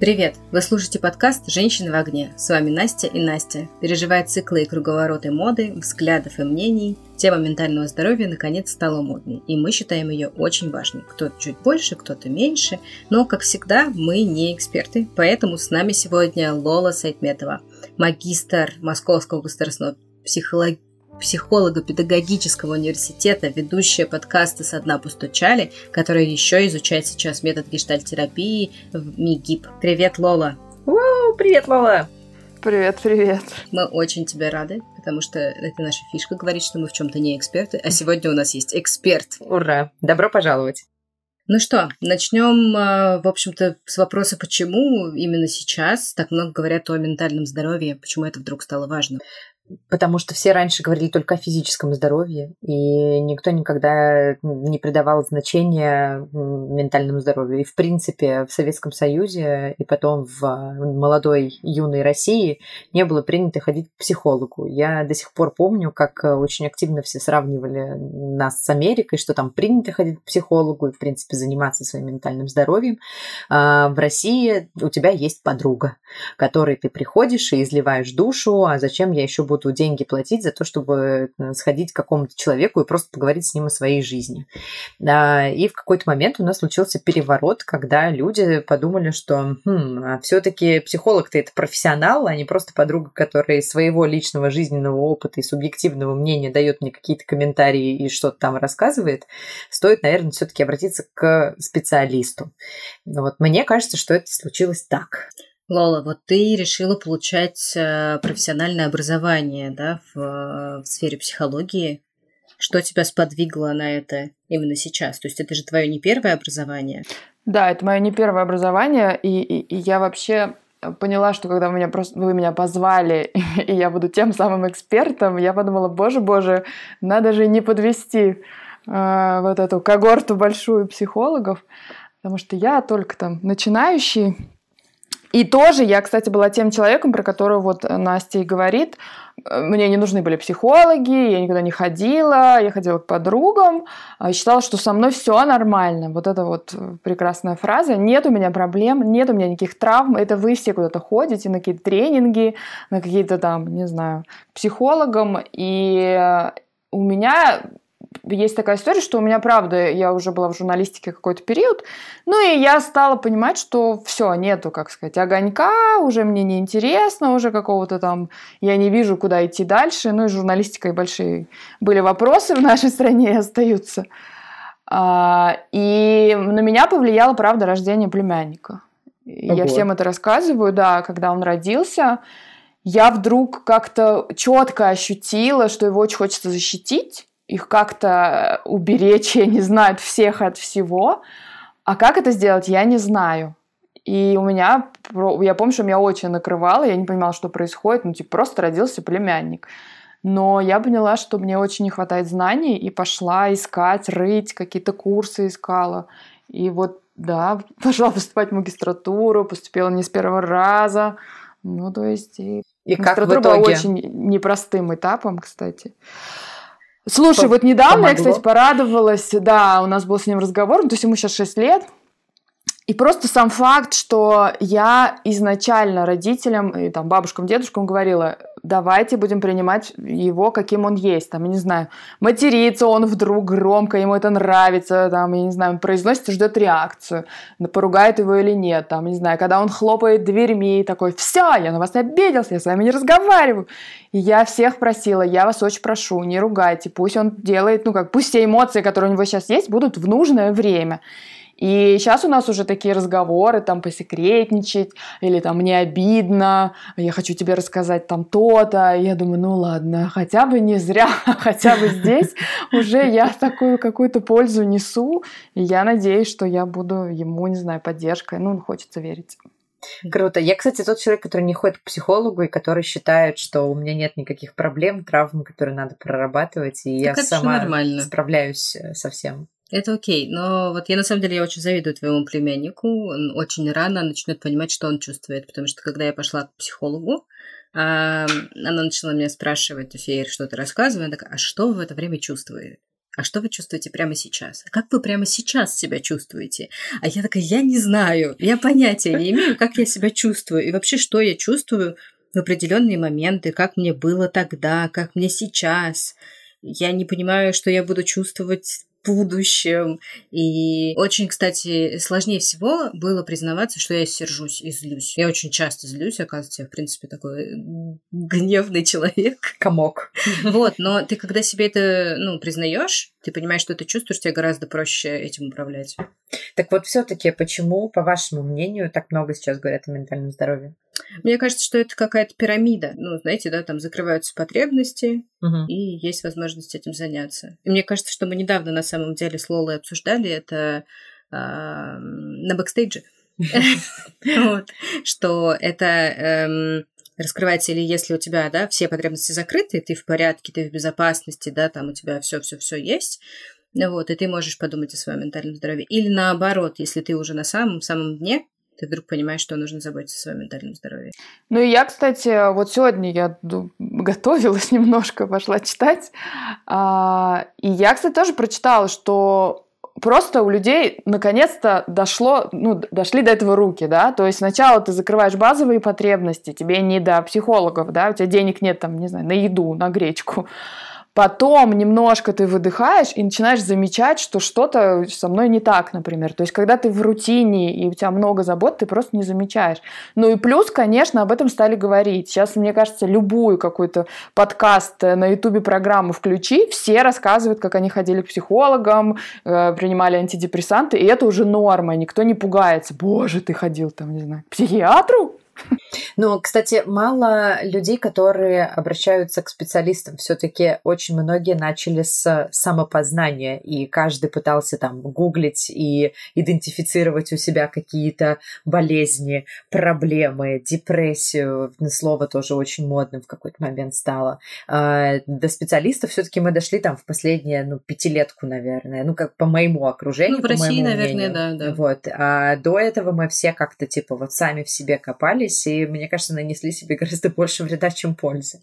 Привет! Вы слушаете подкаст «Женщины в огне». С вами Настя и Настя. Переживая циклы и круговороты моды, взглядов и мнений, тема ментального здоровья наконец стала модной, и мы считаем ее очень важной. Кто-то чуть больше, кто-то меньше, но, как всегда, мы не эксперты, поэтому с нами сегодня Лола Сайтметова, магистр Московского государственного психологии психолога педагогического университета, ведущая подкасты «Со дна постучали», которая еще изучает сейчас метод гештальтерапии в МИГИП. Привет, Лола! Уу, привет, Лола! Привет, привет. Мы очень тебе рады, потому что это наша фишка говорить, что мы в чем-то не эксперты, а сегодня у нас есть эксперт. Ура! Добро пожаловать! Ну что, начнем, а, в общем-то, с вопроса, почему именно сейчас так много говорят о ментальном здоровье, почему это вдруг стало важно потому что все раньше говорили только о физическом здоровье, и никто никогда не придавал значения ментальному здоровью. И, в принципе, в Советском Союзе и потом в молодой, юной России не было принято ходить к психологу. Я до сих пор помню, как очень активно все сравнивали нас с Америкой, что там принято ходить к психологу и, в принципе, заниматься своим ментальным здоровьем. А в России у тебя есть подруга, которой ты приходишь и изливаешь душу, а зачем я еще буду буду деньги платить за то, чтобы э, сходить к какому-то человеку и просто поговорить с ним о своей жизни. И в какой-то момент у нас случился переворот, когда люди подумали, что хм, а все-таки психолог-то это профессионал, а не просто подруга, которая из своего личного жизненного опыта и субъективного мнения дает мне какие-то комментарии и что-то там рассказывает. Стоит, наверное, все-таки обратиться к специалисту. Вот мне кажется, что это случилось так. Лола, вот ты решила получать э, профессиональное образование да, в, в сфере психологии. Что тебя сподвигло на это именно сейчас? То есть это же твое не первое образование? Да, это мое не первое образование, и, и, и я вообще поняла, что когда вы меня, просто, вы меня позвали, и я буду тем самым экспертом, я подумала, боже, боже, надо же не подвести э, вот эту когорту большую психологов, потому что я только там начинающий, и тоже я, кстати, была тем человеком, про которого вот Настя и говорит. Мне не нужны были психологи, я никуда не ходила, я ходила к подругам, а считала, что со мной все нормально. Вот это вот прекрасная фраза. Нет у меня проблем, нет у меня никаких травм. Это вы все куда-то ходите на какие-то тренинги, на какие-то там, не знаю, психологам. И у меня есть такая история, что у меня, правда, я уже была в журналистике какой-то период, ну и я стала понимать, что все, нету, как сказать, огонька, уже мне не интересно, уже какого-то там, я не вижу, куда идти дальше, ну и журналистикой большие были вопросы в нашей стране и остаются. А, и на меня повлияло, правда, рождение племянника. Ого. Я всем это рассказываю, да, когда он родился, я вдруг как-то четко ощутила, что его очень хочется защитить, их как-то уберечь, я не знаю, от всех, от всего. А как это сделать, я не знаю. И у меня, я помню, что меня очень накрывало, я не понимала, что происходит, ну, типа, просто родился племянник. Но я поняла, что мне очень не хватает знаний, и пошла искать, рыть, какие-то курсы искала. И вот, да, пошла поступать в магистратуру, поступила не с первого раза. Ну, то есть... И, и как в итоге? была очень непростым этапом, кстати. Слушай, вот недавно помогло. я, кстати, порадовалась, да, у нас был с ним разговор, ну, то есть ему сейчас 6 лет, и просто сам факт, что я изначально родителям и там бабушкам, дедушкам говорила, давайте будем принимать его, каким он есть. Там, я не знаю, матерится он вдруг громко, ему это нравится, там, я не знаю, произносит и ждет реакцию, поругает его или нет. Там, не знаю, когда он хлопает дверьми, такой, все, я на вас обиделся, я с вами не разговариваю. И я всех просила, я вас очень прошу, не ругайте, пусть он делает, ну как, пусть все эмоции, которые у него сейчас есть, будут в нужное время. И сейчас у нас уже такие разговоры, там, посекретничать, или там, мне обидно, я хочу тебе рассказать там то-то. Я думаю, ну ладно, хотя бы не зря, хотя бы здесь уже я такую какую-то пользу несу, и я надеюсь, что я буду ему, не знаю, поддержкой. Ну, хочется верить. Круто. Я, кстати, тот человек, который не ходит к психологу и который считает, что у меня нет никаких проблем, травм, которые надо прорабатывать, и так я сама справляюсь э, со всем. Это окей, но вот я на самом деле я очень завидую твоему племяннику. Он очень рано начнет понимать, что он чувствует, потому что когда я пошла к психологу, она начала меня спрашивать, то есть я ей что-то рассказываю, она такая, а что в это время чувствует? а что вы чувствуете прямо сейчас? Как вы прямо сейчас себя чувствуете? А я такая, я не знаю, я понятия не имею, как я себя чувствую и вообще, что я чувствую в определенные моменты, как мне было тогда, как мне сейчас. Я не понимаю, что я буду чувствовать будущем. И очень, кстати, сложнее всего было признаваться, что я сержусь и злюсь. Я очень часто злюсь, оказывается, я, в принципе, такой гневный человек. Комок. Вот, но ты, когда себе это, ну, признаешь, ты понимаешь, что ты чувствуешь, тебе гораздо проще этим управлять. Так вот, все-таки, почему, по вашему мнению, так много сейчас говорят о ментальном здоровье? Мне кажется, что это какая-то пирамида. Ну, знаете, да, там закрываются потребности, угу. и есть возможность этим заняться. И мне кажется, что мы недавно на самом деле с Лолой обсуждали это э, на бэкстейдже. Что это эм, раскрывается, или если у тебя, да, все потребности закрыты, ты в порядке, ты в безопасности, да, там у тебя все, все, все есть, вот, и ты можешь подумать о своем ментальном здоровье. Или наоборот, если ты уже на самом-самом дне, ты вдруг понимаешь, что нужно заботиться о своем ментальном здоровье. Ну и я, кстати, вот сегодня я готовилась немножко, пошла читать, а, и я, кстати, тоже прочитала, что просто у людей наконец-то дошло, ну, дошли до этого руки, да, то есть сначала ты закрываешь базовые потребности, тебе не до психологов, да, у тебя денег нет там, не знаю, на еду, на гречку, Потом немножко ты выдыхаешь и начинаешь замечать, что что-то со мной не так, например. То есть, когда ты в рутине и у тебя много забот, ты просто не замечаешь. Ну и плюс, конечно, об этом стали говорить. Сейчас, мне кажется, любую какой-то подкаст э, на ютубе программу включи, все рассказывают, как они ходили к психологам, э, принимали антидепрессанты, и это уже норма, никто не пугается. Боже, ты ходил там, не знаю, к психиатру? Ну, кстати, мало людей, которые обращаются к специалистам. Все-таки очень многие начали с самопознания, и каждый пытался там гуглить и идентифицировать у себя какие-то болезни, проблемы, депрессию. Слово тоже очень модным в какой-то момент стало. А, до специалистов все-таки мы дошли там в последние, ну, пятилетку, наверное. Ну, как по моему окружению. Ну, в России, наверное, мнению. да, да. Вот. А до этого мы все как-то типа вот сами в себе копались справились, и, мне кажется, нанесли себе гораздо больше вреда, чем пользы.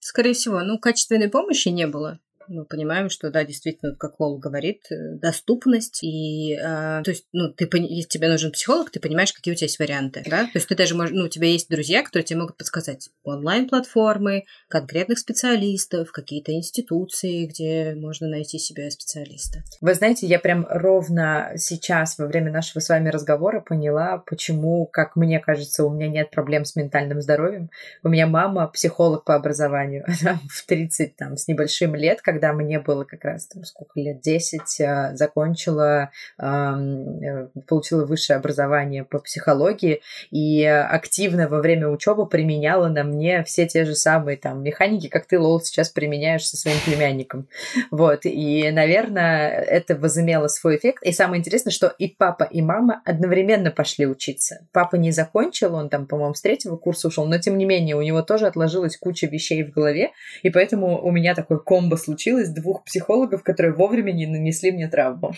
Скорее всего, ну, качественной помощи не было мы понимаем, что, да, действительно, как Лол говорит, э, доступность и, э, то есть, ну, ты, если тебе нужен психолог, ты понимаешь, какие у тебя есть варианты, да, то есть ты даже можешь, ну, у тебя есть друзья, которые тебе могут подсказать онлайн-платформы, конкретных специалистов, какие-то институции, где можно найти себе специалиста. Вы знаете, я прям ровно сейчас, во время нашего с вами разговора, поняла, почему, как мне кажется, у меня нет проблем с ментальным здоровьем. У меня мама психолог по образованию, в 30 там с небольшим лет, когда когда мне было как раз там сколько лет, 10, а, закончила, э, получила высшее образование по психологии и активно во время учебы применяла на мне все те же самые там механики, как ты, Лол, сейчас применяешь со своим племянником. Вот, и, наверное, это возымело свой эффект. И самое интересное, что и папа, и мама одновременно пошли учиться. Папа не закончил, он там, по-моему, с третьего курса ушел, но тем не менее у него тоже отложилась куча вещей в голове, и поэтому у меня такой комбо случилось получилось двух психологов, которые вовремя не нанесли мне травму.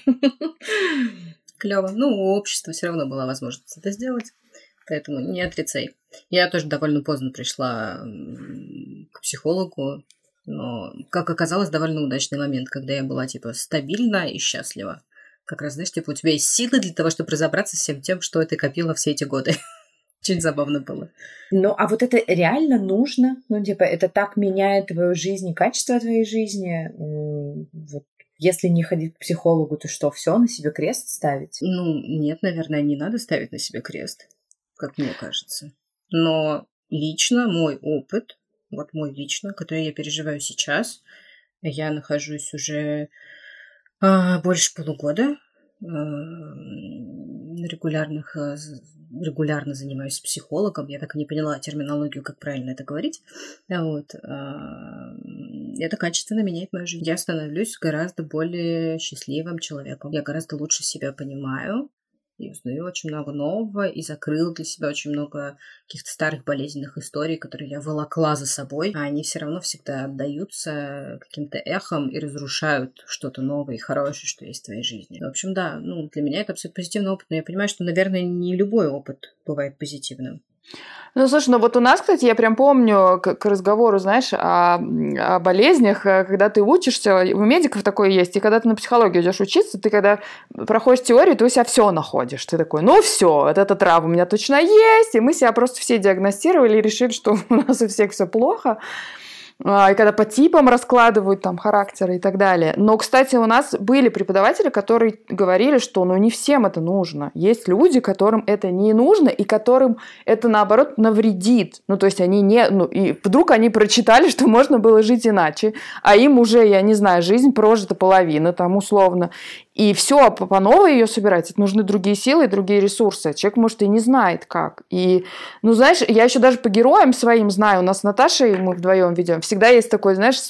Клево. Ну, у общества все равно была возможность это сделать, поэтому не отрицай. Я тоже довольно поздно пришла к психологу, но, как оказалось, довольно удачный момент, когда я была, типа, стабильна и счастлива. Как раз, знаешь, типа, у тебя есть силы для того, чтобы разобраться с всем тем, что ты копила все эти годы. Очень забавно было. Ну, а вот это реально нужно? Ну, типа, это так меняет твою жизнь и качество твоей жизни? Вот если не ходить к психологу, то что, все на себе крест ставить? Ну, нет, наверное, не надо ставить на себе крест, как мне кажется. Но лично мой опыт, вот мой лично, который я переживаю сейчас, я нахожусь уже а, больше полугода а, регулярных а, регулярно занимаюсь психологом, я так и не поняла терминологию, как правильно это говорить. Вот. А, это качественно меняет мою жизнь. Я становлюсь гораздо более счастливым человеком. Я гораздо лучше себя понимаю и узнаю очень много нового, и закрыл для себя очень много каких-то старых болезненных историй, которые я волокла за собой, а они все равно всегда отдаются каким-то эхом и разрушают что-то новое и хорошее, что есть в твоей жизни. В общем, да, ну, для меня это абсолютно позитивный опыт, но я понимаю, что, наверное, не любой опыт бывает позитивным. Ну, слушай, ну вот у нас, кстати, я прям помню к, к разговору, знаешь, о, о болезнях, э, когда ты учишься, у медиков такое есть, и когда ты на психологию идешь учиться, ты когда проходишь теорию, ты у себя все находишь. Ты такой, ну все, вот эта трава у меня точно есть, и мы себя просто все диагностировали и решили, что у нас у всех все плохо. А, и когда по типам раскладывают там характеры и так далее. Но, кстати, у нас были преподаватели, которые говорили, что ну не всем это нужно. Есть люди, которым это не нужно и которым это наоборот навредит. Ну то есть они не, ну и вдруг они прочитали, что можно было жить иначе, а им уже, я не знаю, жизнь прожита половина там условно, и все по, новой ее собирать, это нужны другие силы другие ресурсы. Человек, может, и не знает как. И, ну, знаешь, я еще даже по героям своим знаю. У нас с Наташей, мы вдвоем ведем, всегда есть такой, знаешь,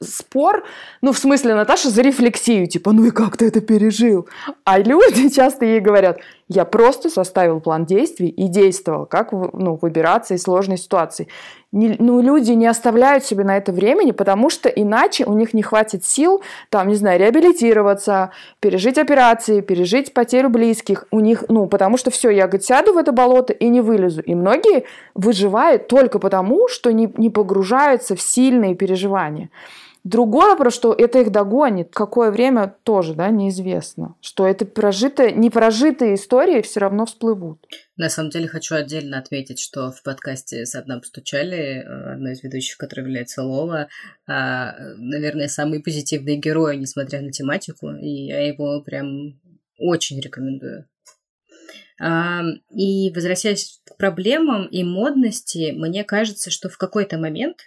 спор. Ну, в смысле, Наташа за рефлексию, типа, ну и как ты это пережил? А люди часто ей говорят, я просто составил план действий и действовал, как ну, выбираться из сложной ситуации. Не, ну, люди не оставляют себе на это времени, потому что иначе у них не хватит сил, там, не знаю, реабилитироваться, пережить операции, пережить потерю близких. У них, ну, потому что все, я, говорит, сяду в это болото и не вылезу. И многие выживают только потому, что не, не погружаются в сильные переживания. Другой вопрос, что это их догонит. Какое время тоже, да, неизвестно. Что это прожитые, непрожитые истории все равно всплывут. На самом деле хочу отдельно отметить, что в подкасте «С одна постучали» э, одной из ведущих, которая является Лола, а, наверное, самый позитивный герой, несмотря на тематику, и я его прям очень рекомендую. А, и возвращаясь к проблемам и модности, мне кажется, что в какой-то момент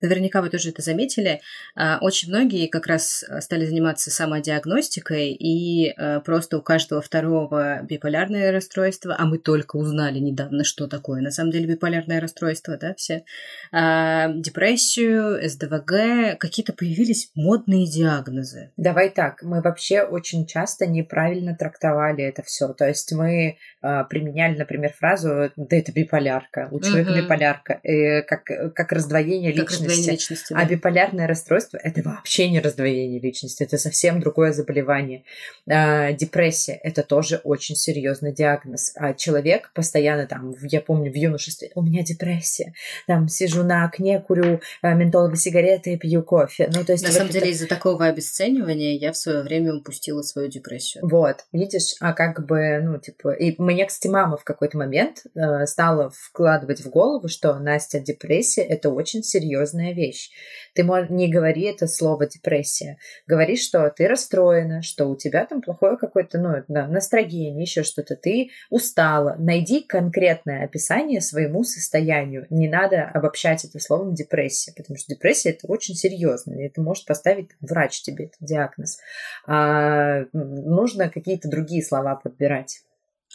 наверняка вы тоже это заметили, а, очень многие как раз а, стали заниматься самодиагностикой, и а, просто у каждого второго биполярное расстройство, а мы только узнали недавно, что такое на самом деле биполярное расстройство, да, все, депрессию, СДВГ, какие-то появились модные диагнозы. Давай так, мы вообще очень часто неправильно трактовали это все, то есть мы применяли, например, фразу «да это биполярка», у человека угу. биполярка, э, как, как раздвоение как личности. личности да. А биполярное расстройство – это вообще не раздвоение личности, это совсем другое заболевание. А, депрессия – это тоже очень серьезный диагноз. А человек постоянно там, я помню, в юношестве, у меня депрессия, там сижу на окне, курю а, ментоловые сигареты и пью кофе. Ну, то есть на самом это... деле из-за такого обесценивания я в свое время упустила свою депрессию. Вот, видишь, а как бы, ну, типа, и мне, кстати, мама в какой-то момент э, стала вкладывать в голову, что Настя депрессия – это очень серьезно серьезная вещь. Ты не говори это слово депрессия. Говори, что ты расстроена, что у тебя там плохое какое-то ну, настроение, еще что-то. Ты устала. Найди конкретное описание своему состоянию. Не надо обобщать это словом депрессия, потому что депрессия это очень серьезно. И это может поставить врач тебе этот диагноз. А нужно какие-то другие слова подбирать.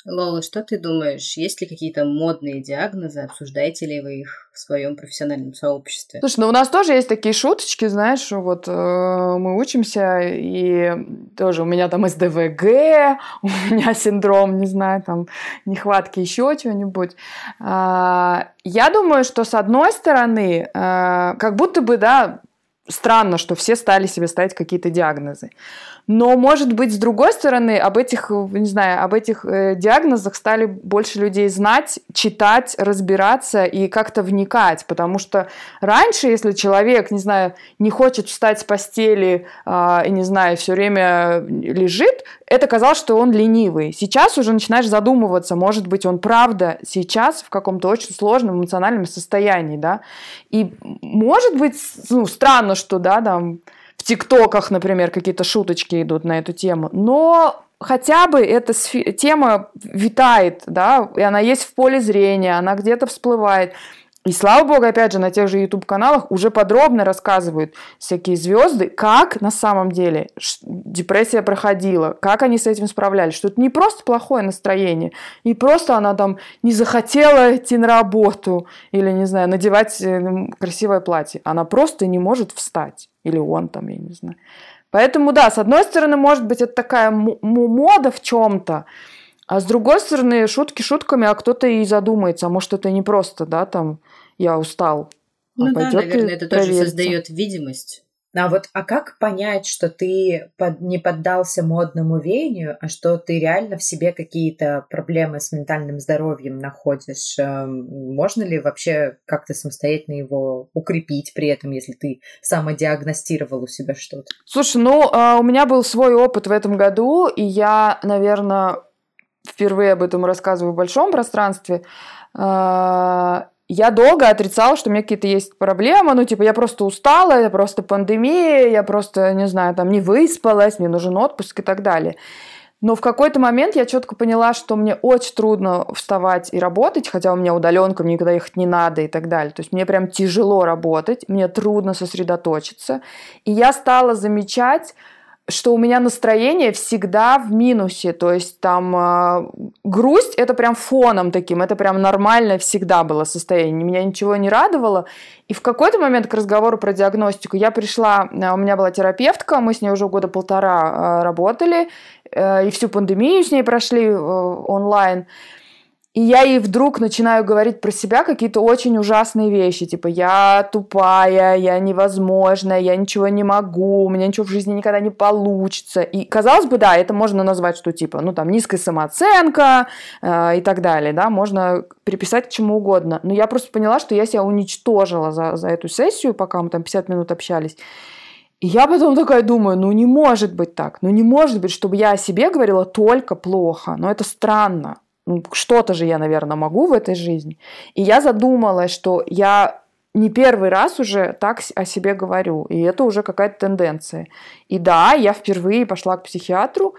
Лола, что ты думаешь? Есть ли какие-то модные диагнозы? Обсуждаете ли вы их в своем профессиональном сообществе? Слушай, ну у нас тоже есть такие шуточки, знаешь, вот э, мы учимся, и тоже у меня там СДВГ, у меня синдром, не знаю, там, нехватки еще чего-нибудь. Э, я думаю, что с одной стороны, э, как будто бы, да, странно, что все стали себе ставить какие-то диагнозы. Но, может быть, с другой стороны, об этих, не знаю, об этих э, диагнозах стали больше людей знать, читать, разбираться и как-то вникать. Потому что раньше, если человек, не знаю, не хочет встать с постели э, и, не знаю, все время лежит, это казалось, что он ленивый. Сейчас уже начинаешь задумываться, может быть, он правда сейчас в каком-то очень сложном эмоциональном состоянии, да. И, может быть, ну, странно, что, да, там в ТикТоках, например, какие-то шуточки идут на эту тему. Но хотя бы эта тема витает, да, и она есть в поле зрения, она где-то всплывает. И слава богу, опять же, на тех же YouTube-каналах уже подробно рассказывают всякие звезды, как на самом деле депрессия проходила, как они с этим справлялись, что это не просто плохое настроение, и просто она там не захотела идти на работу или, не знаю, надевать э, красивое платье. Она просто не может встать. Или он там, я не знаю. Поэтому, да, с одной стороны, может быть, это такая мода в чем-то, а с другой стороны, шутки шутками, а кто-то и задумается, а может, это не просто, да, там, я устал. А ну да, наверное, это тоже создает видимость А вот, а как понять, что ты под, не поддался модному веянию, а что ты реально в себе какие-то проблемы с ментальным здоровьем находишь? Эм, можно ли вообще как-то самостоятельно его укрепить при этом, если ты самодиагностировал у себя что-то? Слушай, ну, а, у меня был свой опыт в этом году, и я, наверное, впервые об этом рассказываю в большом пространстве. А, я долго отрицала, что у меня какие-то есть проблемы, ну, типа, я просто устала, это просто пандемия, я просто, не знаю, там, не выспалась, мне нужен отпуск и так далее. Но в какой-то момент я четко поняла, что мне очень трудно вставать и работать, хотя у меня удаленка, мне никуда ехать не надо и так далее. То есть мне прям тяжело работать, мне трудно сосредоточиться. И я стала замечать, что у меня настроение всегда в минусе, то есть там э, грусть это прям фоном таким, это прям нормальное всегда было состояние, меня ничего не радовало. И в какой-то момент к разговору про диагностику я пришла, э, у меня была терапевтка, мы с ней уже года полтора э, работали, э, и всю пандемию с ней прошли э, онлайн. И я ей вдруг начинаю говорить про себя какие-то очень ужасные вещи, типа я тупая, я невозможная, я ничего не могу, у меня ничего в жизни никогда не получится. И казалось бы, да, это можно назвать, что типа, ну там низкая самооценка э, и так далее, да, можно приписать к чему угодно. Но я просто поняла, что я себя уничтожила за, за эту сессию, пока мы там 50 минут общались. И я потом такая думаю, ну не может быть так, ну не может быть, чтобы я о себе говорила только плохо, но это странно ну, что-то же я, наверное, могу в этой жизни. И я задумалась, что я не первый раз уже так о себе говорю, и это уже какая-то тенденция. И да, я впервые пошла к психиатру,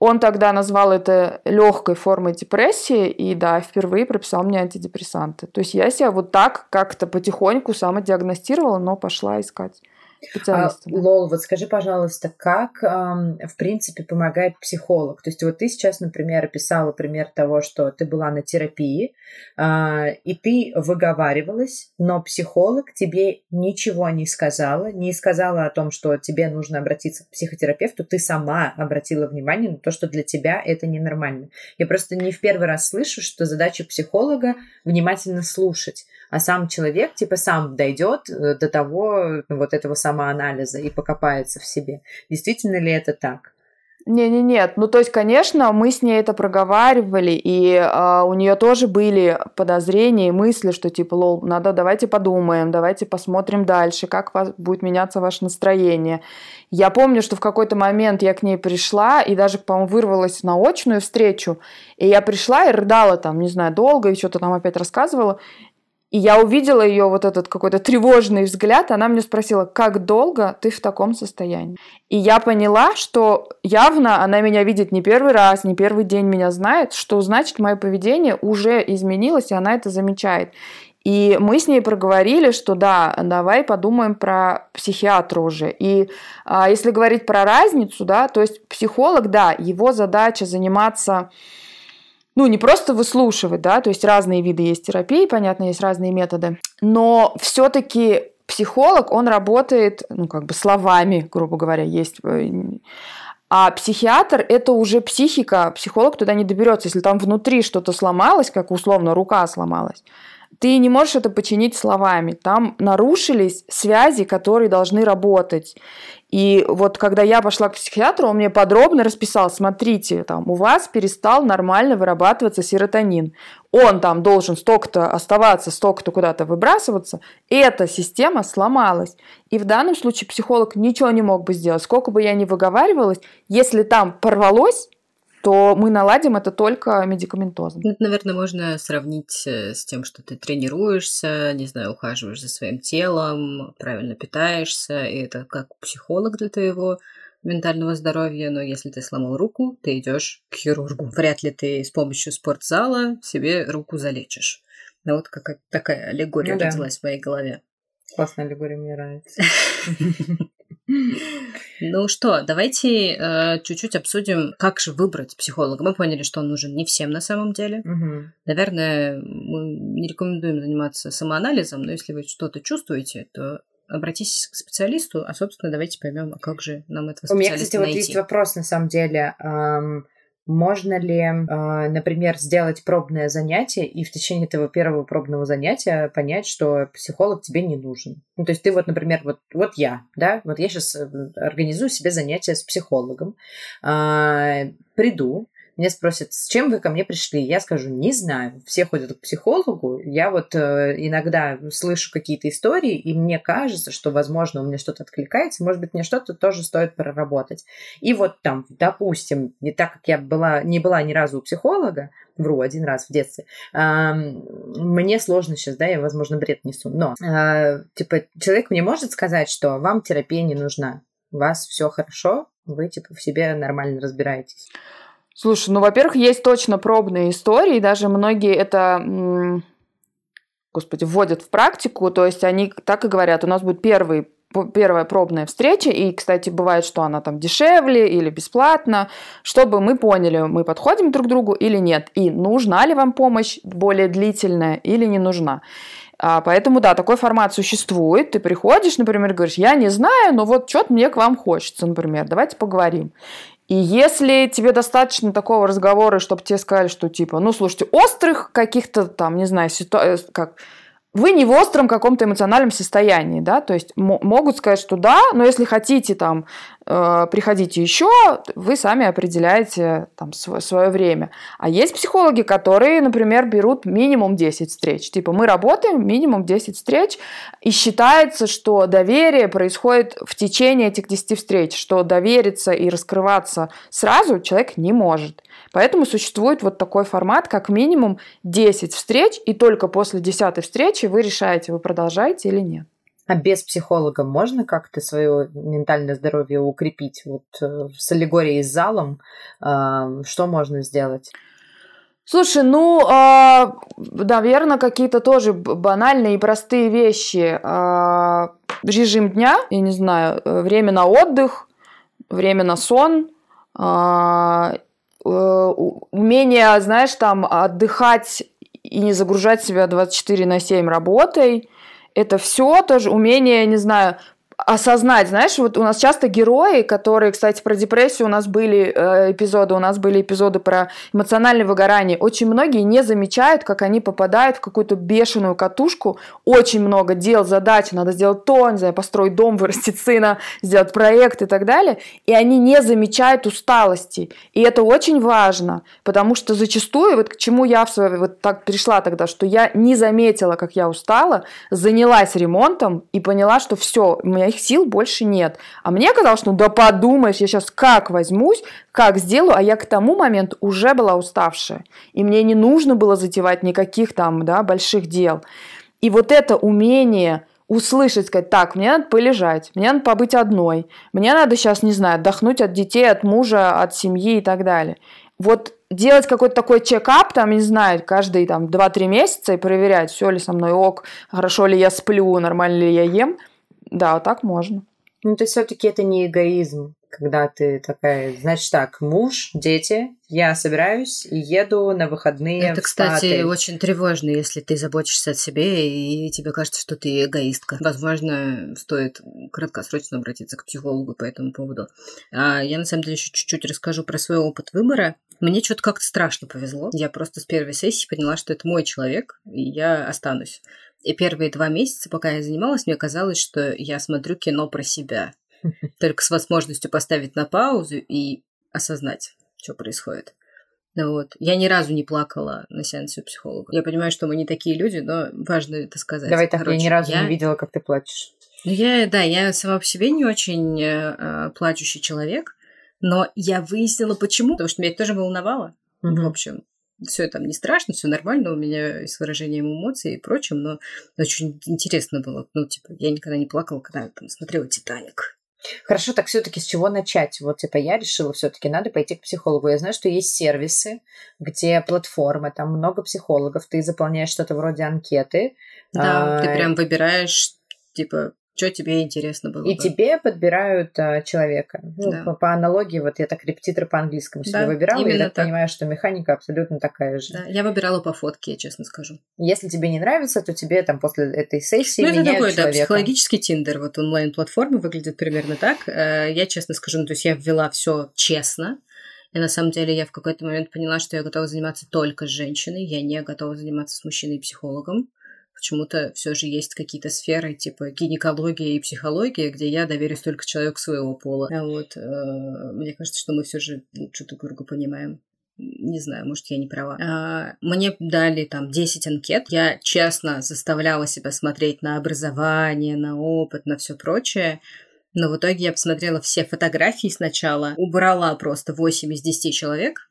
он тогда назвал это легкой формой депрессии, и да, впервые прописал мне антидепрессанты. То есть я себя вот так как-то потихоньку самодиагностировала, но пошла искать специалистами. А, Лол, вот скажи, пожалуйста, как, в принципе, помогает психолог? То есть вот ты сейчас, например, описала пример того, что ты была на терапии, а, и ты выговаривалась, но психолог тебе ничего не сказала, не сказала о том, что тебе нужно обратиться к психотерапевту, ты сама обратила внимание на то, что для тебя это ненормально. Я просто не в первый раз слышу, что задача психолога внимательно слушать, а сам человек типа сам дойдет э, до того вот этого самоанализа и покопается в себе. Действительно ли это так? Не, не, нет. Ну, то есть, конечно, мы с ней это проговаривали, и э, у нее тоже были подозрения и мысли, что типа, лол, надо, давайте подумаем, давайте посмотрим дальше, как вас, будет меняться ваше настроение. Я помню, что в какой-то момент я к ней пришла и даже, по-моему, вырвалась на очную встречу, и я пришла и рыдала там, не знаю, долго, и что-то там опять рассказывала, и я увидела ее вот этот какой-то тревожный взгляд, она мне спросила, как долго ты в таком состоянии? И я поняла, что явно она меня видит не первый раз, не первый день меня знает, что значит мое поведение уже изменилось, и она это замечает. И мы с ней проговорили, что да, давай подумаем про психиатра уже. И а, если говорить про разницу, да, то есть психолог, да, его задача заниматься ну, не просто выслушивать, да, то есть разные виды есть терапии, понятно, есть разные методы, но все-таки психолог, он работает, ну, как бы словами, грубо говоря, есть э, а психиатр – это уже психика, психолог туда не доберется. Если там внутри что-то сломалось, как условно рука сломалась, ты не можешь это починить словами. Там нарушились связи, которые должны работать. И вот когда я пошла к психиатру, он мне подробно расписал, смотрите, там, у вас перестал нормально вырабатываться серотонин. Он там должен столько-то оставаться, столько-то куда-то выбрасываться. Эта система сломалась. И в данном случае психолог ничего не мог бы сделать. Сколько бы я ни выговаривалась, если там порвалось, то мы наладим это только медикаментозно. Это, наверное, можно сравнить э, с тем, что ты тренируешься, не знаю, ухаживаешь за своим телом, правильно питаешься, и это как психолог для твоего ментального здоровья, но если ты сломал руку, ты идешь к хирургу. Вряд ли ты с помощью спортзала себе руку залечишь. Ну вот какая такая аллегория ну, родилась да. в моей голове. Классная аллегория, мне нравится. Ну что, давайте э, чуть-чуть обсудим, как же выбрать психолога. Мы поняли, что он нужен не всем на самом деле. Угу. Наверное, мы не рекомендуем заниматься самоанализом, но если вы что-то чувствуете, то обратитесь к специалисту, а, собственно, давайте поймем, а как же нам этого специалиста У меня, кстати, найти. вот есть вопрос, на самом деле. Можно ли, э, например, сделать пробное занятие и в течение этого первого пробного занятия понять, что психолог тебе не нужен? Ну, то есть ты вот, например, вот, вот я, да, вот я сейчас э, организую себе занятие с психологом, э, приду, меня спросят, с чем вы ко мне пришли? Я скажу, не знаю. Все ходят к психологу. Я вот э, иногда слышу какие-то истории, и мне кажется, что, возможно, у меня что-то откликается, может быть, мне что-то тоже стоит проработать. И вот там, допустим, не так как я была, не была ни разу у психолога, вру, один раз в детстве, мне сложно сейчас, да, я, возможно, бред несу, но, э, типа, человек мне может сказать, что вам терапия не нужна, у вас все хорошо, вы, типа, в себе нормально разбираетесь. Слушай, ну, во-первых, есть точно пробные истории, даже многие это, господи, вводят в практику, то есть они так и говорят, у нас будет первый первая пробная встреча, и, кстати, бывает, что она там дешевле или бесплатно, чтобы мы поняли, мы подходим друг к другу или нет, и нужна ли вам помощь более длительная или не нужна. А, поэтому, да, такой формат существует. Ты приходишь, например, говоришь, я не знаю, но вот что-то мне к вам хочется, например, давайте поговорим. И если тебе достаточно такого разговора, чтобы тебе сказали, что типа, ну, слушайте, острых каких-то там, не знаю, ситуаций, э, как вы не в остром каком-то эмоциональном состоянии, да, то есть могут сказать, что да, но если хотите там э, приходите еще, вы сами определяете там свое, свое время. А есть психологи, которые, например, берут минимум 10 встреч. Типа мы работаем минимум 10 встреч, и считается, что доверие происходит в течение этих 10 встреч, что довериться и раскрываться сразу человек не может. Поэтому существует вот такой формат, как минимум 10 встреч, и только после 10 встречи вы решаете, вы продолжаете или нет. А без психолога можно как-то свое ментальное здоровье укрепить? Вот э, с аллегорией с залом э, что можно сделать? Слушай, ну, э, наверное, какие-то тоже банальные и простые вещи. Э, режим дня, я не знаю, э, время на отдых, время на сон, Э, умение, знаешь, там отдыхать и не загружать себя 24 на 7 работой, это все тоже умение, не знаю, осознать, знаешь, вот у нас часто герои, которые, кстати, про депрессию у нас были э, эпизоды, у нас были эпизоды про эмоциональное выгорание. Очень многие не замечают, как они попадают в какую-то бешеную катушку. Очень много дел, задач, надо сделать то, не знаю, построить дом, вырастить сына, сделать проект и так далее. И они не замечают усталости. И это очень важно, потому что зачастую, вот к чему я в своей, вот так пришла тогда, что я не заметила, как я устала, занялась ремонтом и поняла, что все, у меня моих сил больше нет. А мне казалось, ну да подумаешь, я сейчас как возьмусь, как сделаю, а я к тому моменту уже была уставшая. И мне не нужно было затевать никаких там, да, больших дел. И вот это умение услышать, сказать, так, мне надо полежать, мне надо побыть одной, мне надо сейчас, не знаю, отдохнуть от детей, от мужа, от семьи и так далее. Вот делать какой-то такой чекап, там, не знаю, каждые там 2-3 месяца и проверять, все ли со мной ок, хорошо ли я сплю, нормально ли я ем, да, вот так можно. Ну, то есть все-таки это не эгоизм, когда ты такая, значит так, муж, дети, я собираюсь и еду на выходные. Это, кстати, очень тревожно, если ты заботишься о себе и тебе кажется, что ты эгоистка. Возможно, стоит краткосрочно обратиться к психологу по этому поводу. А я на самом деле еще чуть-чуть расскажу про свой опыт выбора. Мне что-то как-то страшно повезло. Я просто с первой сессии поняла, что это мой человек, и я останусь. И первые два месяца, пока я занималась, мне казалось, что я смотрю кино про себя. Только с возможностью поставить на паузу и осознать, что происходит. Вот. Я ни разу не плакала на сеансе у психолога. Я понимаю, что мы не такие люди, но важно это сказать. Давай так, Короче, я ни разу я... не видела, как ты плачешь. Ну, я, да, я сама по себе не очень э, плачущий человек, но я выяснила, почему. Потому что меня это тоже волновало. Mm-hmm. В общем, все там не страшно, все нормально у меня с выражением эмоций и прочим, но очень интересно было. Ну, типа, я никогда не плакала, когда там смотрела «Титаник». Хорошо, так все-таки с чего начать? Вот, типа, я решила все-таки надо пойти к психологу. Я знаю, что есть сервисы, где платформы, там много психологов, ты заполняешь что-то вроде анкеты. Да, а... ты прям выбираешь, типа, что тебе интересно было. И бы. тебе подбирают а, человека. Ну, да. по, по аналогии, вот я так репетитор по английскому себе да, выбирала, и я так, так понимаю, что механика абсолютно такая же. Да, я выбирала по фотке, я честно скажу. Если тебе не нравится, то тебе там после этой сессии ну, меняют это такой, человека. да, психологический тиндер, вот онлайн-платформа выглядит примерно так. Э, я честно скажу, ну, то есть я ввела все честно, И на самом деле я в какой-то момент поняла, что я готова заниматься только с женщиной, я не готова заниматься с мужчиной-психологом. Почему-то все же есть какие-то сферы, типа гинекология и психология, где я доверюсь только человеку своего пола. А вот э, мне кажется, что мы все же лучше друг друга понимаем. Не знаю, может, я не права. А, мне дали там 10 анкет. Я честно заставляла себя смотреть на образование, на опыт, на все прочее. Но в итоге я посмотрела все фотографии сначала, убрала просто 8 из 10 человек,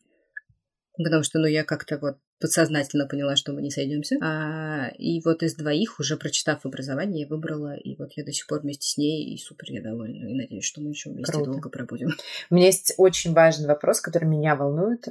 потому что, ну, я как-то вот подсознательно поняла, что мы не сойдемся. А, и вот из двоих, уже прочитав образование, я выбрала, и вот я до сих пор вместе с ней, и супер я довольна, и надеюсь, что мы еще вместе Круто. долго пробудем. У меня есть очень важный вопрос, который меня волнует.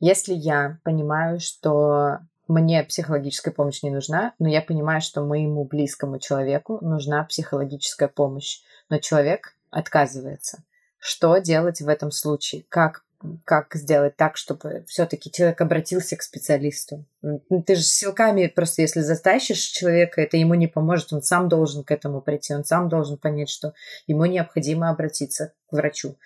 Если я понимаю, что мне психологическая помощь не нужна, но я понимаю, что моему близкому человеку нужна психологическая помощь, но человек отказывается. Что делать в этом случае? Как как сделать так, чтобы все-таки человек обратился к специалисту. Ты же силками просто, если затащишь человека, это ему не поможет, он сам должен к этому прийти, он сам должен понять, что ему необходимо обратиться к врачу.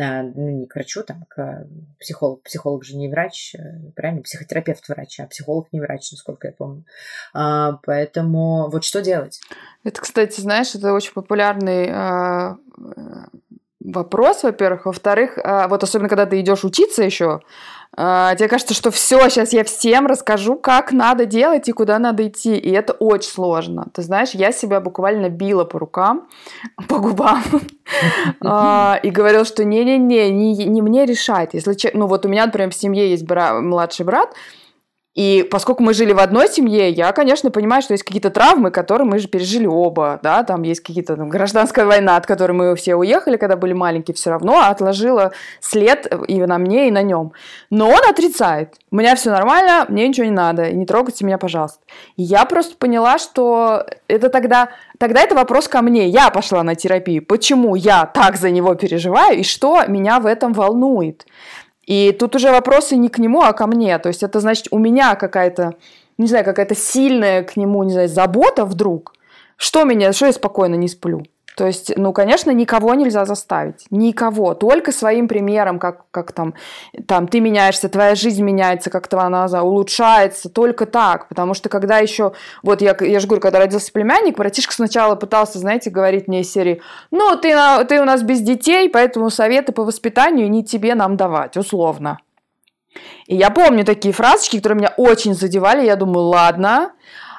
А, ну, не к врачу, там, к психологу. Психолог же не врач, э, правильно? Психотерапевт врач, а психолог не врач, насколько я помню. А, поэтому вот что делать? Это, кстати, знаешь, это очень популярный а, вопрос, во-первых. Во-вторых, а, вот особенно когда ты идешь учиться еще, а, тебе кажется, что все, сейчас я всем расскажу, как надо делать и куда надо идти. И это очень сложно. Ты знаешь, я себя буквально била по рукам, по губам а, и говорила, что не-не-не, не мне решать. Если, ну вот у меня, например, в семье есть младший брат, и поскольку мы жили в одной семье, я, конечно, понимаю, что есть какие-то травмы, которые мы же пережили оба, да, там есть какие-то там, гражданская война, от которой мы все уехали, когда были маленькие, все равно отложила след и на мне, и на нем. Но он отрицает. У меня все нормально, мне ничего не надо, не трогайте меня, пожалуйста. И я просто поняла, что это тогда, тогда это вопрос ко мне. Я пошла на терапию. Почему я так за него переживаю, и что меня в этом волнует? И тут уже вопросы не к нему, а ко мне. То есть это значит, у меня какая-то, не знаю, какая-то сильная к нему, не знаю, забота вдруг. Что меня, что я спокойно не сплю? То есть, ну, конечно, никого нельзя заставить. Никого. Только своим примером, как, как там, там ты меняешься, твоя жизнь меняется, как-то она улучшается. Только так. Потому что когда еще... Вот я, я же говорю, когда родился племянник, братишка сначала пытался, знаете, говорить мне из серии, ну, ты, ты у нас без детей, поэтому советы по воспитанию не тебе нам давать, условно. И я помню такие фразочки, которые меня очень задевали. Я думаю, ладно,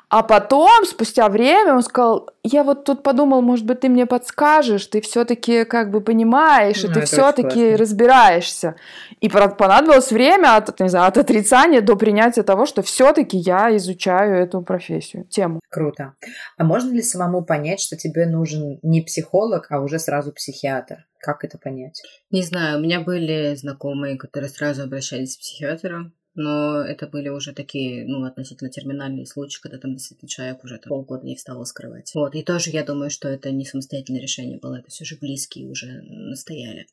а потом, спустя время, он сказал, я вот тут подумал, может быть, ты мне подскажешь, ты все-таки как бы понимаешь, ну, и ты все-таки разбираешься. И понадобилось время от, не знаю, от отрицания до принятия того, что все-таки я изучаю эту профессию, тему. Круто. А можно ли самому понять, что тебе нужен не психолог, а уже сразу психиатр? Как это понять? Не знаю, у меня были знакомые, которые сразу обращались к психиатру, но это были уже такие, ну, относительно терминальные случаи, когда там действительно человек уже там, полгода не встал скрывать. Вот, и тоже я думаю, что это не самостоятельное решение было, это все же близкие уже настояли.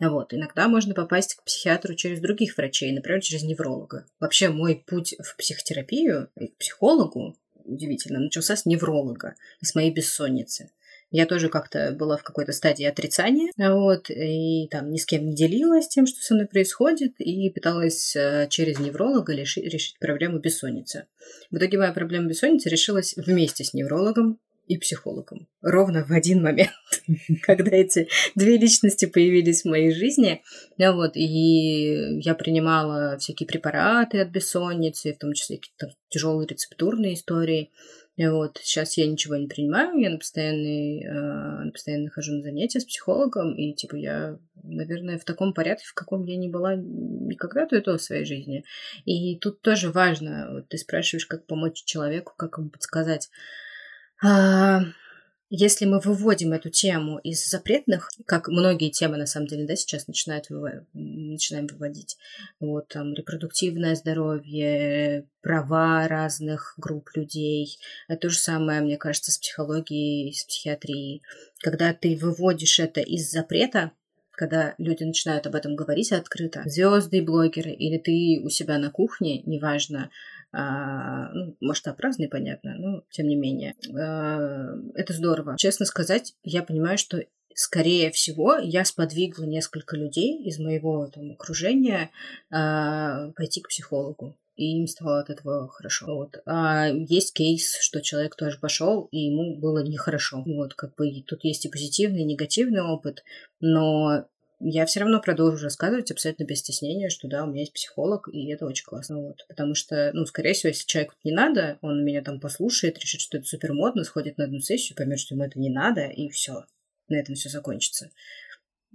Вот, иногда можно попасть к психиатру через других врачей, например, через невролога. Вообще, мой путь в психотерапию и к психологу, удивительно, начался с невролога и с моей бессонницы. Я тоже как-то была в какой-то стадии отрицания, вот, и там ни с кем не делилась тем, что со мной происходит, и пыталась э, через невролога решить, решить проблему бессонницы. В итоге моя проблема бессонницы решилась вместе с неврологом, и психологом. Ровно в один момент, когда эти две личности появились в моей жизни. Вот, и я принимала всякие препараты от бессонницы, в том числе какие-то тяжелые рецептурные истории. Вот сейчас я ничего не принимаю, я на постоянный, э, постоянно хожу на занятия с психологом, и типа я, наверное, в таком порядке, в каком я не была никогда до этого в своей жизни. И тут тоже важно, вот ты спрашиваешь, как помочь человеку, как ему подсказать. А, если мы выводим эту тему из запретных, как многие темы на самом деле, да, сейчас начинают вывод... начинаем выводить, вот там репродуктивное здоровье, права разных групп людей, это то же самое, мне кажется, с психологией, с психиатрией. Когда ты выводишь это из запрета, когда люди начинают об этом говорить открыто, звезды, блогеры, или ты у себя на кухне, неважно, ну, масштаб разный, понятно, но тем не менее. А, это здорово. Честно сказать, я понимаю, что скорее всего, я сподвигла несколько людей из моего там, окружения э, пойти к психологу и им стало от этого хорошо. Вот. А есть кейс, что человек тоже пошел, и ему было нехорошо. Вот, как бы тут есть и позитивный, и негативный опыт, но я все равно продолжу рассказывать абсолютно без стеснения, что да, у меня есть психолог, и это очень классно. Вот. Потому что, ну, скорее всего, если человеку не надо, он меня там послушает, решит, что это супер модно, сходит на одну сессию, поймет, что ему это не надо, и все. На этом все закончится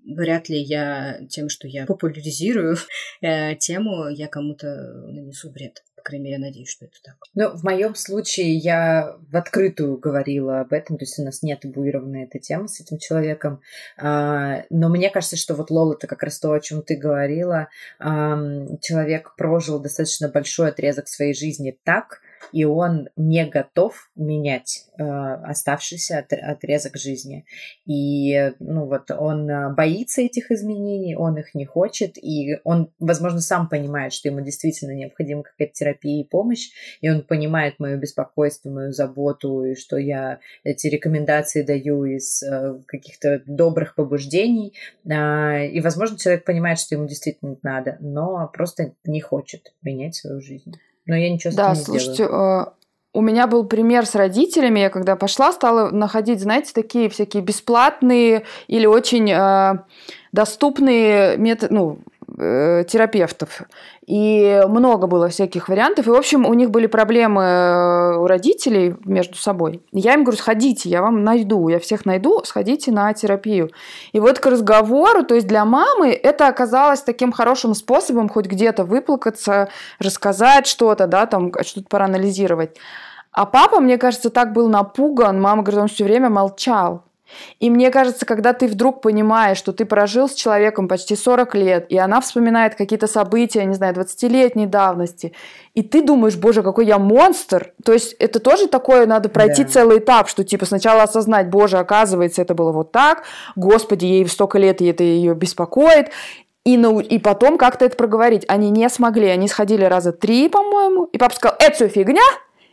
вряд ли я тем, что я популяризирую э, тему, я кому-то нанесу вред. По крайней мере, я надеюсь, что это так. Ну, в моем случае я в открытую говорила об этом, то есть у нас не табуирована эта тема с этим человеком. А, но мне кажется, что вот Лола, это как раз то, о чем ты говорила. Человек прожил достаточно большой отрезок своей жизни так, и он не готов менять э, оставшийся от, отрезок жизни. И, ну вот, он э, боится этих изменений, он их не хочет, и он, возможно, сам понимает, что ему действительно необходима какая-то терапия и помощь, и он понимает мое беспокойство, мою заботу, и что я эти рекомендации даю из э, каких-то добрых побуждений. Э, и, возможно, человек понимает, что ему действительно надо, но просто не хочет менять свою жизнь но я ничего с да, этим не слушайте, сделаю. Э, у меня был пример с родителями. Я когда пошла, стала находить, знаете, такие всякие бесплатные или очень э, доступные методы, ну, э, терапевтов. И много было всяких вариантов. И, в общем, у них были проблемы э, у родителей между собой. Я им говорю, сходите, я вам найду, я всех найду, сходите на терапию. И вот к разговору, то есть для мамы это оказалось таким хорошим способом хоть где-то выплакаться, рассказать что-то, да, там что-то проанализировать. А папа, мне кажется, так был напуган. Мама говорит, он все время молчал. И мне кажется, когда ты вдруг понимаешь, что ты прожил с человеком почти 40 лет, и она вспоминает какие-то события, не знаю, 20-летней давности, и ты думаешь, боже, какой я монстр. То есть это тоже такое, надо пройти да. целый этап, что типа сначала осознать, боже, оказывается, это было вот так, господи, ей столько лет, и это ее беспокоит, и, нау... и потом как-то это проговорить. Они не смогли, они сходили раза три, по-моему, и папа сказал, это все фигня,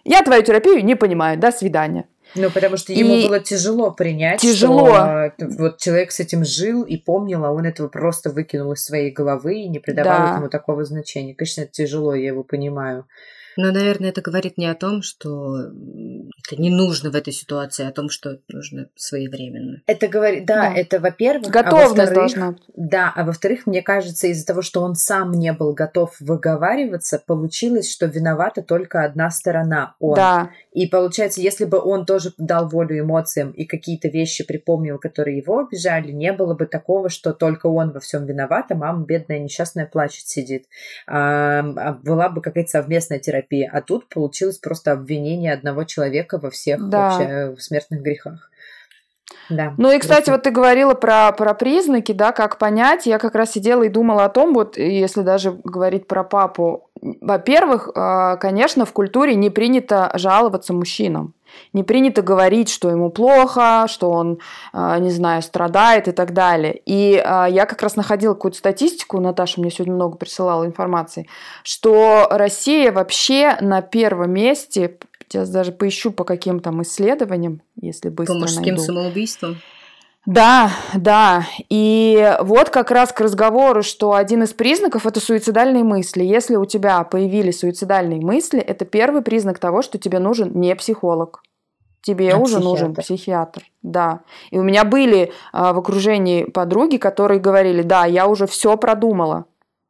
я твою терапию не понимаю, до свидания. Ну, потому что ему и было тяжело принять, тяжело. что вот человек с этим жил и помнил, а он этого просто выкинул из своей головы и не придавал да. этому такого значения. Конечно, это тяжело, я его понимаю. Но, наверное, это говорит не о том, что это не нужно в этой ситуации, а о том, что нужно своевременно. Это говорит, да, да. это во-первых. А Готовность а должна. Да, а во-вторых, мне кажется, из-за того, что он сам не был готов выговариваться, получилось, что виновата только одна сторона, он. Да. И получается, если бы он тоже дал волю эмоциям и какие-то вещи припомнил, которые его обижали, не было бы такого, что только он во всем виноват, а мама бедная несчастная плачет сидит. А, была бы какая-то совместная терапия а тут получилось просто обвинение одного человека во всех да. вообще э, смертных грехах. Да, ну и, кстати, вот ты говорила про, про признаки, да, как понять. Я как раз сидела и думала о том, вот если даже говорить про папу. Во-первых, э, конечно, в культуре не принято жаловаться мужчинам. Не принято говорить, что ему плохо, что он, а, не знаю, страдает и так далее. И а, я как раз находила какую-то статистику, Наташа мне сегодня много присылала информации, что Россия вообще на первом месте, сейчас даже поищу по каким там исследованиям, если быстро По мужским найду. самоубийствам? Да, да. И вот как раз к разговору, что один из признаков – это суицидальные мысли. Если у тебя появились суицидальные мысли, это первый признак того, что тебе нужен не психолог. Тебе а уже психиатр. нужен психиатр. Да. И у меня были а, в окружении подруги, которые говорили, да, я уже все продумала.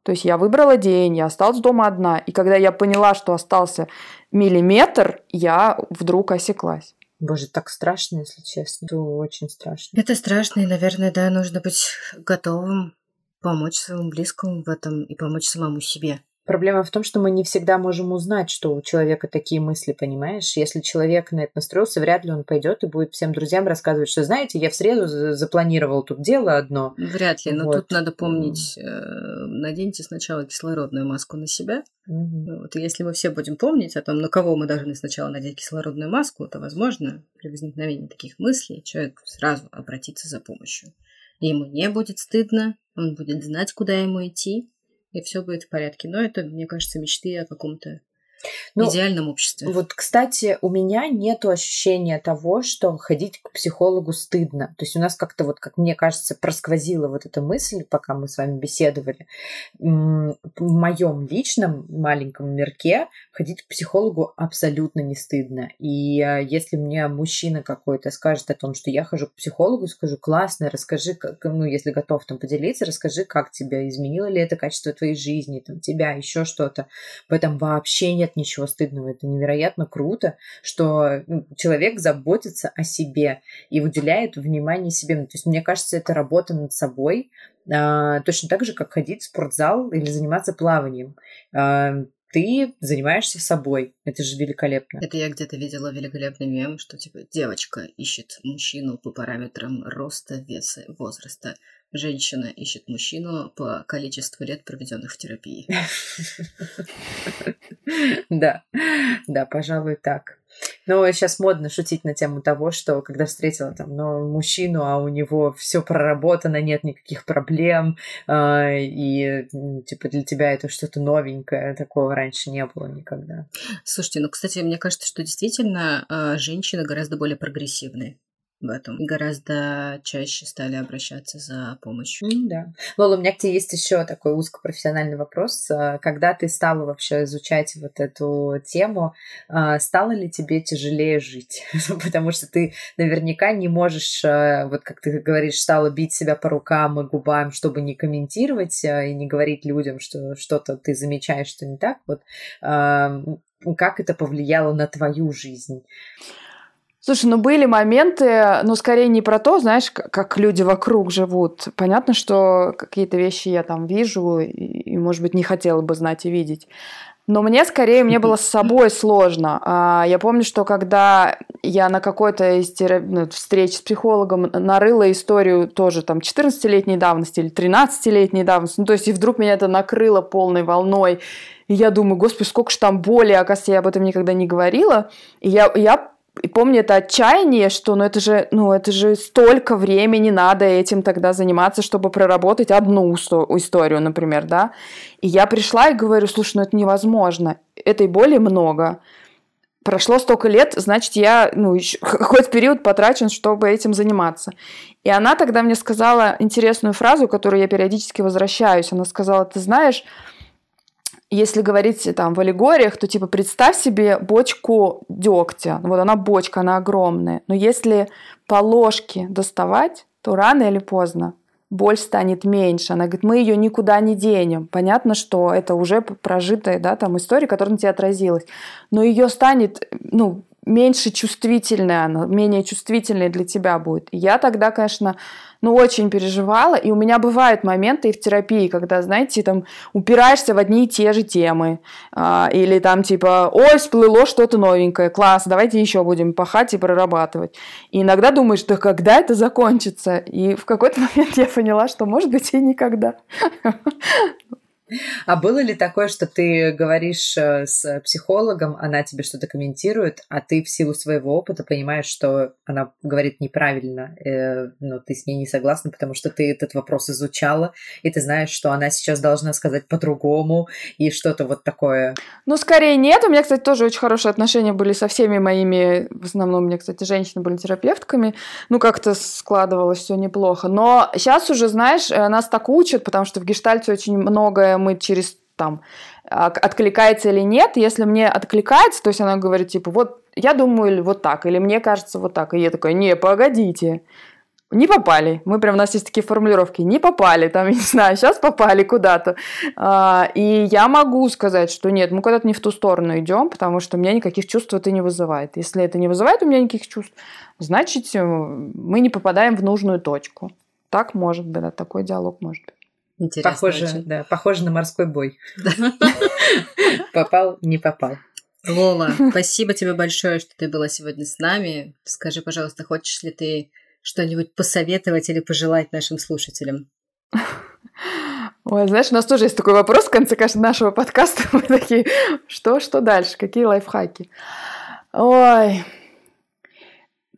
То есть я выбрала день, я осталась дома одна. И когда я поняла, что остался миллиметр, я вдруг осеклась. Боже, так страшно, если честно. Это очень страшно. Это страшно, и, наверное, да, нужно быть готовым помочь своему близкому в этом и помочь самому себе. Проблема в том, что мы не всегда можем узнать, что у человека такие мысли, понимаешь? Если человек на это настроился, вряд ли он пойдет и будет всем друзьям рассказывать, что, знаете, я в среду запланировал тут дело одно. Вряд ли, но вот. тут надо помнить, э, наденьте сначала кислородную маску на себя. Угу. Вот, если мы все будем помнить о том, на кого мы должны сначала надеть кислородную маску, то, возможно, при возникновении таких мыслей человек сразу обратится за помощью. И ему не будет стыдно, он будет знать, куда ему идти, и все будет в порядке. Но это, мне кажется, мечты о каком-то ну, в идеальном обществе. Вот, кстати, у меня нет ощущения того, что ходить к психологу стыдно. То есть у нас как-то вот, как мне кажется, просквозила вот эта мысль, пока мы с вами беседовали. В моем личном маленьком мирке ходить к психологу абсолютно не стыдно. И а, если мне мужчина какой-то скажет о том, что я хожу к психологу, скажу, классно, расскажи, как, ну, если готов там поделиться, расскажи, как тебя изменило ли это качество твоей жизни, там, тебя, еще что-то. В этом вообще нет ничего стыдного. Это невероятно круто, что ну, человек заботится о себе и уделяет внимание себе. Ну, то есть, мне кажется, это работа над собой, а, точно так же, как ходить в спортзал или заниматься плаванием а, ты занимаешься собой. Это же великолепно. Это я где-то видела великолепный мем, что типа девочка ищет мужчину по параметрам роста, веса, возраста женщина ищет мужчину по количеству лет, проведенных в терапии. Да, да, пожалуй, так. Но сейчас модно шутить на тему того, что когда встретила там ну, мужчину, а у него все проработано, нет никаких проблем, э, и типа для тебя это что-то новенькое, такого раньше не было никогда. Слушайте, ну, кстати, мне кажется, что действительно э, женщины гораздо более прогрессивные в этом. Гораздо чаще стали обращаться за помощью. Mm, да. Лола, у меня к тебе есть еще такой узкопрофессиональный вопрос. А, когда ты стала вообще изучать вот эту тему, а, стало ли тебе тяжелее жить? Потому что ты наверняка не можешь, а, вот как ты говоришь, стала бить себя по рукам и губам, чтобы не комментировать и не говорить людям, что что-то ты замечаешь, что не так. Вот как это повлияло на твою жизнь? Слушай, ну были моменты, но скорее не про то, знаешь, как люди вокруг живут. Понятно, что какие-то вещи я там вижу и, и, может быть, не хотела бы знать и видеть. Но мне скорее, мне было с собой сложно. А, я помню, что когда я на какой-то из терап... ну, встреч с психологом нарыла историю тоже там 14-летней давности или 13-летней давности, ну то есть и вдруг меня это накрыло полной волной, и я думаю, господи, сколько же там боли, оказывается, я об этом никогда не говорила. И я, я и помню это отчаяние, что ну это же, ну это же столько времени надо этим тогда заниматься, чтобы проработать одну историю, например, да. И я пришла и говорю, слушай, ну это невозможно, этой боли много. Прошло столько лет, значит, я ну, еще какой-то период потрачен, чтобы этим заниматься. И она тогда мне сказала интересную фразу, которую я периодически возвращаюсь. Она сказала, ты знаешь, если говорить там в аллегориях, то типа представь себе бочку дегтя. Вот она бочка, она огромная. Но если по ложке доставать, то рано или поздно боль станет меньше. Она говорит, мы ее никуда не денем. Понятно, что это уже прожитая да, там история, которая на тебя отразилась. Но ее станет ну, меньше чувствительная она, менее чувствительной для тебя будет. И я тогда, конечно, ну, очень переживала, и у меня бывают моменты и в терапии, когда, знаете, там упираешься в одни и те же темы, а, или там типа, ой, всплыло что-то новенькое, класс, давайте еще будем пахать и прорабатывать. И иногда думаешь, да когда это закончится? И в какой-то момент я поняла, что, может быть, и никогда. А было ли такое, что ты говоришь э, с психологом, она тебе что-то комментирует, а ты в силу своего опыта понимаешь, что она говорит неправильно, э, но ты с ней не согласна, потому что ты этот вопрос изучала, и ты знаешь, что она сейчас должна сказать по-другому, и что-то вот такое? Ну, скорее нет. У меня, кстати, тоже очень хорошие отношения были со всеми моими, в основном у меня, кстати, женщины были терапевтками. Ну, как-то складывалось все неплохо. Но сейчас уже, знаешь, э, нас так учат, потому что в гештальте очень многое мы через там откликается или нет. Если мне откликается, то есть она говорит, типа, вот я думаю вот так, или мне кажется вот так. И я такая, не, погодите, не попали. Мы прям, у нас есть такие формулировки, не попали, там, я не знаю, сейчас попали куда-то. А, и я могу сказать, что нет, мы куда-то не в ту сторону идем, потому что у меня никаких чувств это не вызывает. Если это не вызывает у меня никаких чувств, значит, э, мы не попадаем в нужную точку. Так может быть, да, такой диалог может быть. Интересно похоже, очень. да, похоже на морской бой. Попал, не попал. Лола, спасибо тебе большое, что ты была сегодня с нами. Скажи, пожалуйста, хочешь ли ты что-нибудь посоветовать или пожелать нашим слушателям? Ой, знаешь, у нас тоже есть такой вопрос в конце каждого нашего подкаста. Мы такие, что, что дальше? Какие лайфхаки? Ой,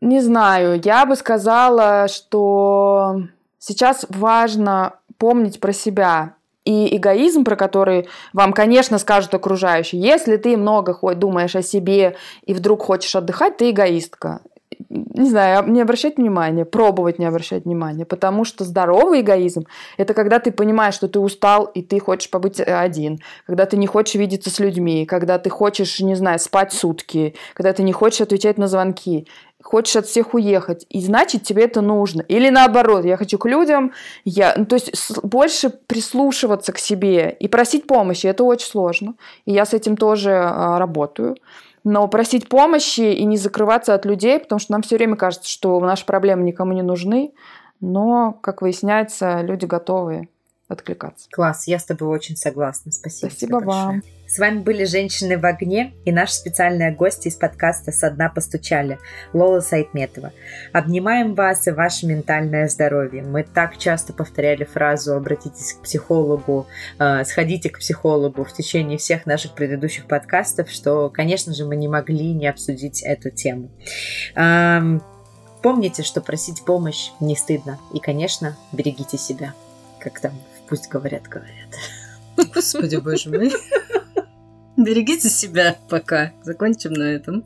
не знаю. Я бы сказала, что сейчас важно помнить про себя. И эгоизм, про который вам, конечно, скажут окружающие, если ты много думаешь о себе и вдруг хочешь отдыхать, ты эгоистка. Не знаю, не обращать внимания, пробовать не обращать внимания, потому что здоровый эгоизм – это когда ты понимаешь, что ты устал, и ты хочешь побыть один, когда ты не хочешь видеться с людьми, когда ты хочешь, не знаю, спать сутки, когда ты не хочешь отвечать на звонки, хочешь от всех уехать, и значит тебе это нужно. Или наоборот, я хочу к людям, я, ну, то есть больше прислушиваться к себе и просить помощи, это очень сложно, и я с этим тоже а, работаю. Но просить помощи и не закрываться от людей, потому что нам все время кажется, что наши проблемы никому не нужны, но, как выясняется, люди готовы откликаться. Класс, я с тобой очень согласна. Спасибо. Спасибо вам. С вами были «Женщины в огне» и наши специальные гости из подкаста «Со дна постучали» Лола Сайтметова. Обнимаем вас и ваше ментальное здоровье. Мы так часто повторяли фразу «обратитесь к психологу», э, «сходите к психологу» в течение всех наших предыдущих подкастов, что, конечно же, мы не могли не обсудить эту тему. Помните, что просить помощь не стыдно. И, конечно, берегите себя. Как там пусть говорят, говорят. Господи, боже мой. Берегите себя пока. Закончим на этом.